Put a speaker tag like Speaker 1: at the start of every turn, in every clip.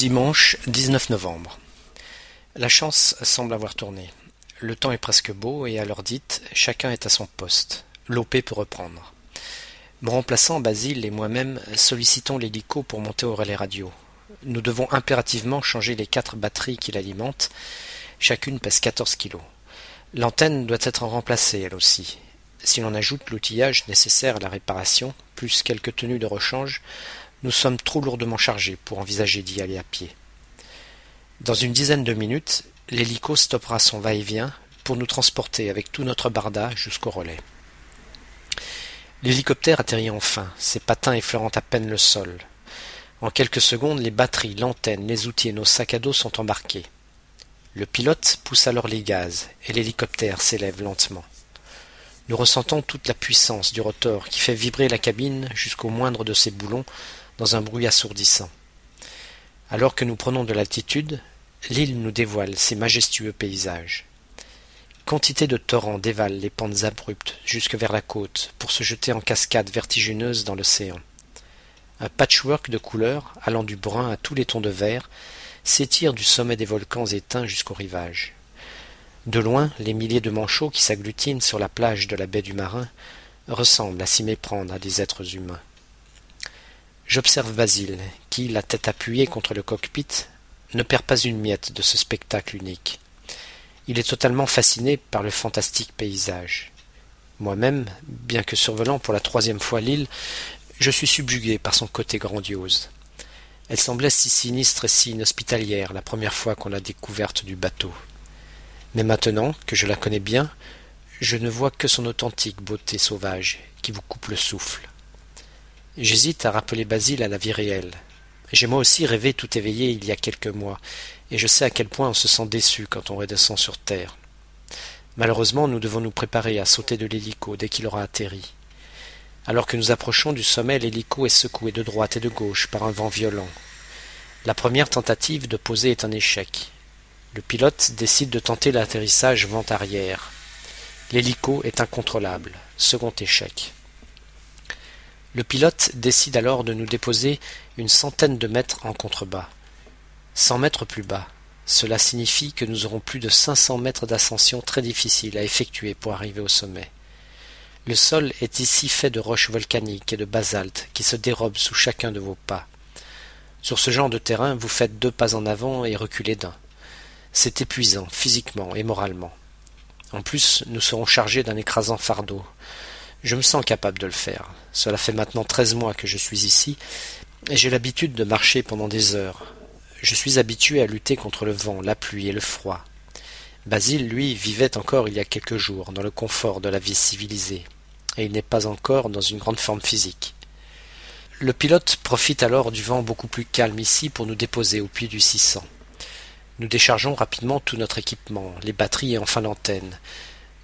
Speaker 1: Dimanche 19 novembre. La chance semble avoir tourné. Le temps est presque beau et à l'heure dite, chacun est à son poste. L'OP peut reprendre. Mon remplaçant, Basile et moi-même sollicitons l'hélico pour monter au relais radio. Nous devons impérativement changer les quatre batteries qui l'alimentent. Chacune pèse 14 kilos. L'antenne doit être remplacée, elle aussi. Si l'on ajoute l'outillage nécessaire à la réparation, plus quelques tenues de rechange, nous sommes trop lourdement chargés pour envisager d'y aller à pied. Dans une dizaine de minutes, l'hélico stoppera son va-et-vient pour nous transporter avec tout notre barda jusqu'au relais. L'hélicoptère atterrit enfin, ses patins effleurant à peine le sol. En quelques secondes, les batteries, l'antenne, les outils et nos sacs à dos sont embarqués. Le pilote pousse alors les gaz et l'hélicoptère s'élève lentement. Nous ressentons toute la puissance du rotor qui fait vibrer la cabine jusqu'au moindre de ses boulons dans un bruit assourdissant. Alors que nous prenons de l'altitude, l'île nous dévoile ses majestueux paysages. Quantité de torrents dévalent les pentes abruptes jusque vers la côte pour se jeter en cascades vertigineuses dans l'océan. Un patchwork de couleurs, allant du brun à tous les tons de vert, s'étire du sommet des volcans éteints jusqu'au rivage. De loin, les milliers de manchots qui s'agglutinent sur la plage de la baie du Marin ressemblent à s'y méprendre à des êtres humains. J'observe Basile, qui, la tête appuyée contre le cockpit, ne perd pas une miette de ce spectacle unique. Il est totalement fasciné par le fantastique paysage. Moi-même, bien que survolant pour la troisième fois l'île, je suis subjugué par son côté grandiose. Elle semblait si sinistre et si inhospitalière la première fois qu'on l'a découverte du bateau. Mais maintenant que je la connais bien, je ne vois que son authentique beauté sauvage qui vous coupe le souffle. J'hésite à rappeler Basile à la vie réelle. J'ai moi aussi rêvé tout éveillé il y a quelques mois, et je sais à quel point on se sent déçu quand on redescend sur terre. Malheureusement, nous devons nous préparer à sauter de l'hélico dès qu'il aura atterri. Alors que nous approchons du sommet, l'hélico est secoué de droite et de gauche par un vent violent. La première tentative de poser est un échec. Le pilote décide de tenter l'atterrissage vent arrière. L'hélico est incontrôlable. Second échec. Le pilote décide alors de nous déposer une centaine de mètres en contrebas. Cent mètres plus bas. Cela signifie que nous aurons plus de cinq cents mètres d'ascension très difficile à effectuer pour arriver au sommet. Le sol est ici fait de roches volcaniques et de basalte qui se dérobent sous chacun de vos pas. Sur ce genre de terrain, vous faites deux pas en avant et reculez d'un. C'est épuisant, physiquement et moralement. En plus, nous serons chargés d'un écrasant fardeau. Je me sens capable de le faire. Cela fait maintenant treize mois que je suis ici, et j'ai l'habitude de marcher pendant des heures. Je suis habitué à lutter contre le vent, la pluie et le froid. Basile, lui, vivait encore il y a quelques jours dans le confort de la vie civilisée, et il n'est pas encore dans une grande forme physique. Le pilote profite alors du vent beaucoup plus calme ici pour nous déposer au puits du 600. Nous déchargeons rapidement tout notre équipement, les batteries et enfin l'antenne,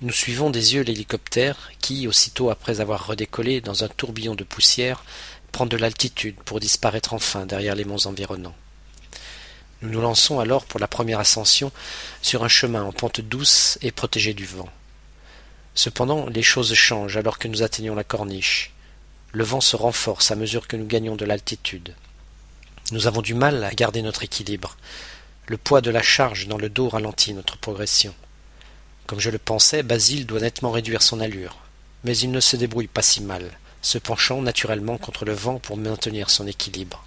Speaker 1: nous suivons des yeux l'hélicoptère qui, aussitôt après avoir redécollé dans un tourbillon de poussière, prend de l'altitude pour disparaître enfin derrière les monts environnants. Nous nous lançons alors pour la première ascension sur un chemin en pente douce et protégé du vent. Cependant, les choses changent alors que nous atteignons la corniche. Le vent se renforce à mesure que nous gagnons de l'altitude. Nous avons du mal à garder notre équilibre. Le poids de la charge dans le dos ralentit notre progression. Comme je le pensais, Basile doit nettement réduire son allure. Mais il ne se débrouille pas si mal, se penchant naturellement contre le vent pour maintenir son équilibre.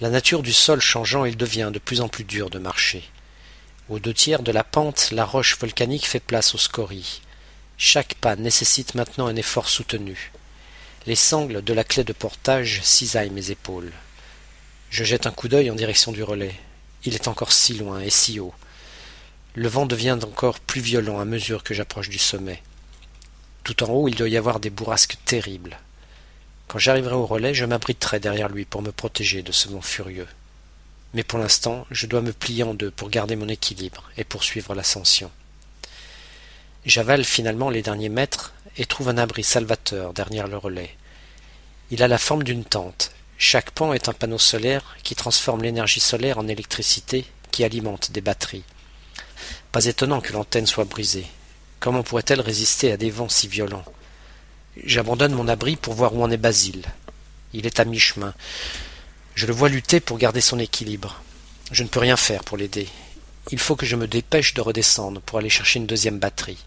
Speaker 1: La nature du sol changeant, il devient de plus en plus dur de marcher. Aux deux tiers de la pente, la roche volcanique fait place aux scories. Chaque pas nécessite maintenant un effort soutenu. Les sangles de la clé de portage cisaillent mes épaules. Je jette un coup d'œil en direction du relais. Il est encore si loin et si haut. Le vent devient encore plus violent à mesure que j'approche du sommet. Tout en haut, il doit y avoir des bourrasques terribles. Quand j'arriverai au relais, je m'abriterai derrière lui pour me protéger de ce vent furieux. Mais pour l'instant, je dois me plier en deux pour garder mon équilibre et poursuivre l'ascension. J'avale finalement les derniers mètres et trouve un abri salvateur derrière le relais. Il a la forme d'une tente. Chaque pan est un panneau solaire qui transforme l'énergie solaire en électricité qui alimente des batteries. Pas étonnant que l'antenne soit brisée. Comment pourrait-elle résister à des vents si violents? J'abandonne mon abri pour voir où en est Basile. Il est à mi-chemin. Je le vois lutter pour garder son équilibre. Je ne peux rien faire pour l'aider. Il faut que je me dépêche de redescendre pour aller chercher une deuxième batterie.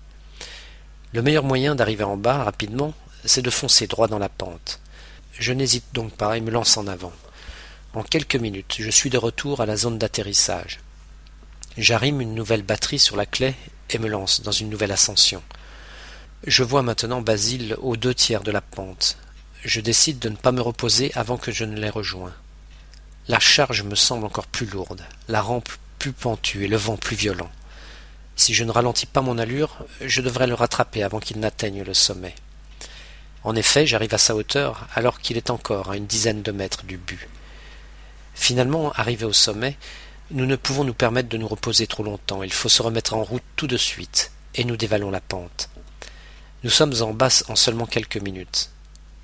Speaker 1: Le meilleur moyen d'arriver en bas rapidement, c'est de foncer droit dans la pente. Je n'hésite donc pas et me lance en avant. En quelques minutes, je suis de retour à la zone d'atterrissage. J'arrime une nouvelle batterie sur la clé et me lance dans une nouvelle ascension. Je vois maintenant Basile aux deux tiers de la pente. Je décide de ne pas me reposer avant que je ne l'ai rejoint. La charge me semble encore plus lourde, la rampe plus pentue et le vent plus violent. Si je ne ralentis pas mon allure, je devrais le rattraper avant qu'il n'atteigne le sommet. En effet, j'arrive à sa hauteur alors qu'il est encore à une dizaine de mètres du but. Finalement, arrivé au sommet, nous ne pouvons nous permettre de nous reposer trop longtemps, il faut se remettre en route tout de suite, et nous dévalons la pente. Nous sommes en basse en seulement quelques minutes.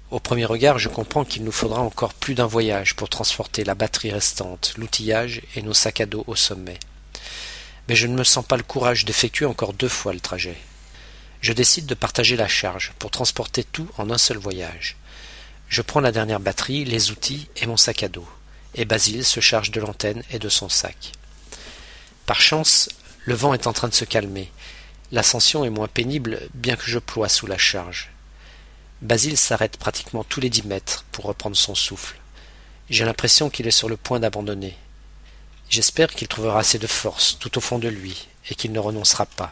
Speaker 1: Au premier regard, je comprends qu'il nous faudra encore plus d'un voyage pour transporter la batterie restante, l'outillage et nos sacs à dos au sommet. Mais je ne me sens pas le courage d'effectuer encore deux fois le trajet. Je décide de partager la charge pour transporter tout en un seul voyage. Je prends la dernière batterie, les outils et mon sac à dos, et Basile se charge de l'antenne et de son sac. Par chance, le vent est en train de se calmer, L'ascension est moins pénible, bien que je ploie sous la charge. Basile s'arrête pratiquement tous les dix mètres pour reprendre son souffle. J'ai l'impression qu'il est sur le point d'abandonner. J'espère qu'il trouvera assez de force tout au fond de lui et qu'il ne renoncera pas.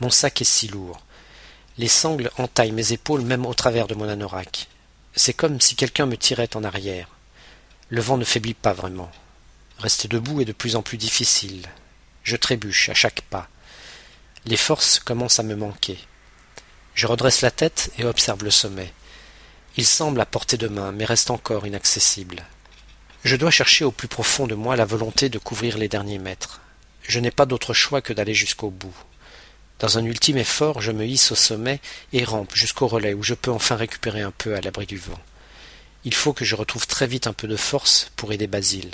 Speaker 1: Mon sac est si lourd. Les sangles entaillent mes épaules même au travers de mon anorak. C'est comme si quelqu'un me tirait en arrière. Le vent ne faiblit pas vraiment. Rester debout est de plus en plus difficile. Je trébuche à chaque pas. Les forces commencent à me manquer. Je redresse la tête et observe le sommet. Il semble à portée de main, mais reste encore inaccessible. Je dois chercher au plus profond de moi la volonté de couvrir les derniers mètres. Je n'ai pas d'autre choix que d'aller jusqu'au bout. Dans un ultime effort, je me hisse au sommet et rampe jusqu'au relais où je peux enfin récupérer un peu à l'abri du vent. Il faut que je retrouve très vite un peu de force pour aider Basile.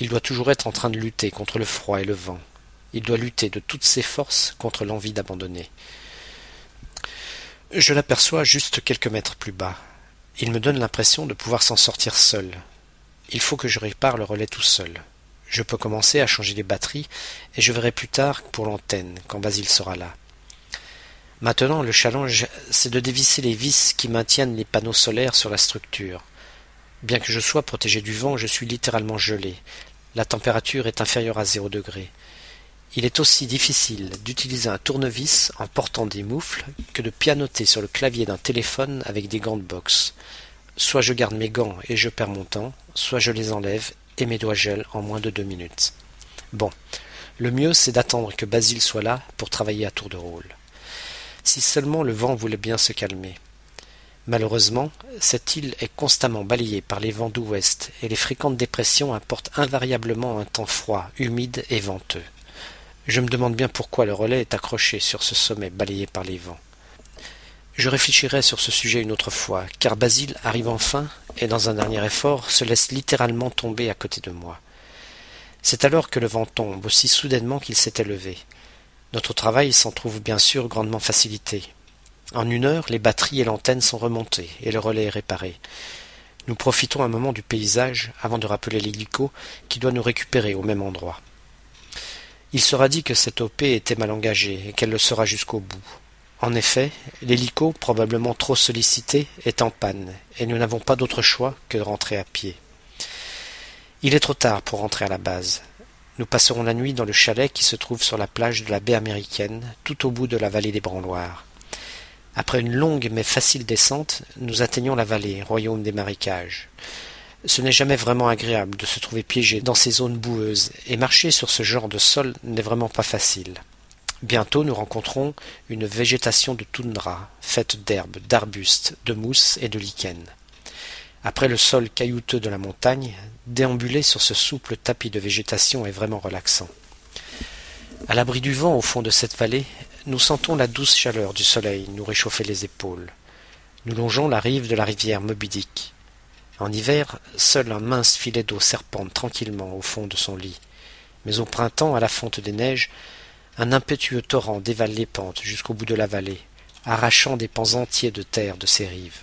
Speaker 1: Il doit toujours être en train de lutter contre le froid et le vent. Il doit lutter de toutes ses forces contre l'envie d'abandonner. Je l'aperçois juste quelques mètres plus bas. Il me donne l'impression de pouvoir s'en sortir seul. Il faut que je répare le relais tout seul. Je peux commencer à changer les batteries et je verrai plus tard pour l'antenne quand Basile sera là. Maintenant, le challenge, c'est de dévisser les vis qui maintiennent les panneaux solaires sur la structure. Bien que je sois protégé du vent, je suis littéralement gelé. La température est inférieure à zéro degré. Il est aussi difficile d'utiliser un tournevis en portant des moufles que de pianoter sur le clavier d'un téléphone avec des gants de boxe. Soit je garde mes gants et je perds mon temps, soit je les enlève et mes doigts gèlent en moins de deux minutes. Bon, le mieux c'est d'attendre que Basile soit là pour travailler à tour de rôle. Si seulement le vent voulait bien se calmer. Malheureusement, cette île est constamment balayée par les vents d'ouest et les fréquentes dépressions apportent invariablement un temps froid, humide et venteux. Je me demande bien pourquoi le relais est accroché sur ce sommet balayé par les vents. Je réfléchirai sur ce sujet une autre fois, car Basile arrive enfin, et dans un dernier effort, se laisse littéralement tomber à côté de moi. C'est alors que le vent tombe, aussi soudainement qu'il s'est élevé. Notre travail s'en trouve bien sûr grandement facilité. En une heure, les batteries et l'antenne sont remontées, et le relais est réparé. Nous profitons un moment du paysage avant de rappeler l'hélico qui doit nous récupérer au même endroit. Il sera dit que cette OP était mal engagée et qu'elle le sera jusqu'au bout. En effet, l'hélico, probablement trop sollicité, est en panne, et nous n'avons pas d'autre choix que de rentrer à pied. Il est trop tard pour rentrer à la base. Nous passerons la nuit dans le chalet qui se trouve sur la plage de la baie américaine, tout au bout de la vallée des Branloirs. Après une longue mais facile descente, nous atteignons la vallée, royaume des marécages. Ce n'est jamais vraiment agréable de se trouver piégé dans ces zones boueuses, et marcher sur ce genre de sol n'est vraiment pas facile. Bientôt nous rencontrons une végétation de toundra, faite d'herbes, d'arbustes, de mousse et de lichens. Après le sol caillouteux de la montagne, déambuler sur ce souple tapis de végétation est vraiment relaxant. À l'abri du vent au fond de cette vallée, nous sentons la douce chaleur du soleil nous réchauffer les épaules. Nous longeons la rive de la rivière Moby en hiver, seul un mince filet d'eau serpente tranquillement au fond de son lit. Mais au printemps, à la fonte des neiges, un impétueux torrent dévale les pentes jusqu'au bout de la vallée, arrachant des pans entiers de terre de ses rives.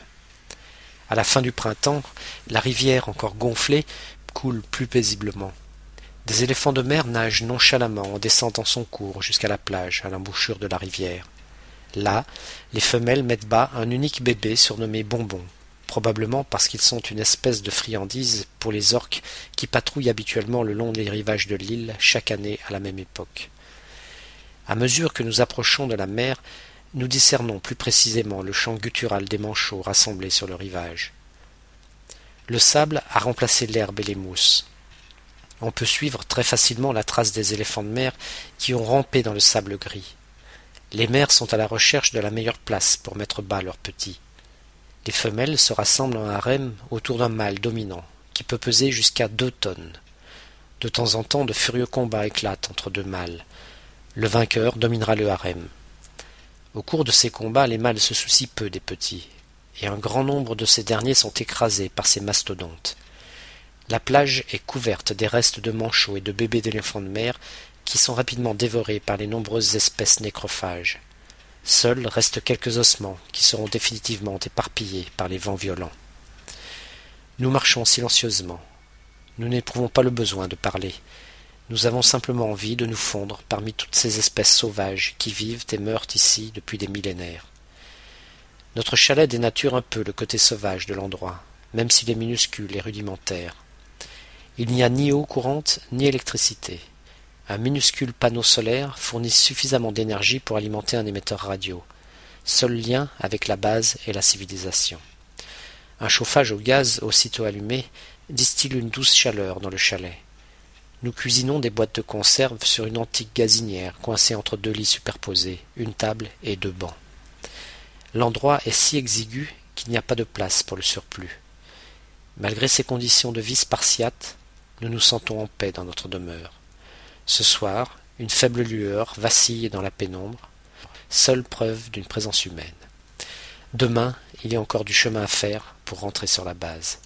Speaker 1: À la fin du printemps, la rivière, encore gonflée, coule plus paisiblement. Des éléphants de mer nagent nonchalamment en descendant son cours jusqu'à la plage, à l'embouchure de la rivière. Là, les femelles mettent bas un unique bébé surnommé Bonbon, probablement parce qu'ils sont une espèce de friandise pour les orques qui patrouillent habituellement le long des rivages de l'île chaque année à la même époque. À mesure que nous approchons de la mer, nous discernons plus précisément le chant guttural des manchots rassemblés sur le rivage. Le sable a remplacé l'herbe et les mousses. On peut suivre très facilement la trace des éléphants de mer qui ont rampé dans le sable gris. Les mères sont à la recherche de la meilleure place pour mettre bas leurs petits. Les femelles se rassemblent en harem autour d'un mâle dominant, qui peut peser jusqu'à deux tonnes. De temps en temps, de furieux combats éclatent entre deux mâles. Le vainqueur dominera le harem. Au cours de ces combats, les mâles se soucient peu des petits, et un grand nombre de ces derniers sont écrasés par ces mastodontes. La plage est couverte des restes de manchots et de bébés d'éléphants de mer qui sont rapidement dévorés par les nombreuses espèces nécrophages. Seuls restent quelques ossements qui seront définitivement éparpillés par les vents violents. Nous marchons silencieusement. Nous n'éprouvons pas le besoin de parler. Nous avons simplement envie de nous fondre parmi toutes ces espèces sauvages qui vivent et meurent ici depuis des millénaires. Notre chalet dénature un peu le côté sauvage de l'endroit, même s'il est minuscule et rudimentaire. Il n'y a ni eau courante ni électricité. Un minuscule panneau solaire fournit suffisamment d'énergie pour alimenter un émetteur radio. Seul lien avec la base et la civilisation. Un chauffage au gaz aussitôt allumé distille une douce chaleur dans le chalet. Nous cuisinons des boîtes de conserve sur une antique gazinière coincée entre deux lits superposés, une table et deux bancs. L'endroit est si exigu qu'il n'y a pas de place pour le surplus. Malgré ces conditions de vie spartiates, nous nous sentons en paix dans notre demeure. Ce soir, une faible lueur vacille dans la pénombre, seule preuve d'une présence humaine. Demain, il y a encore du chemin à faire pour rentrer sur la base.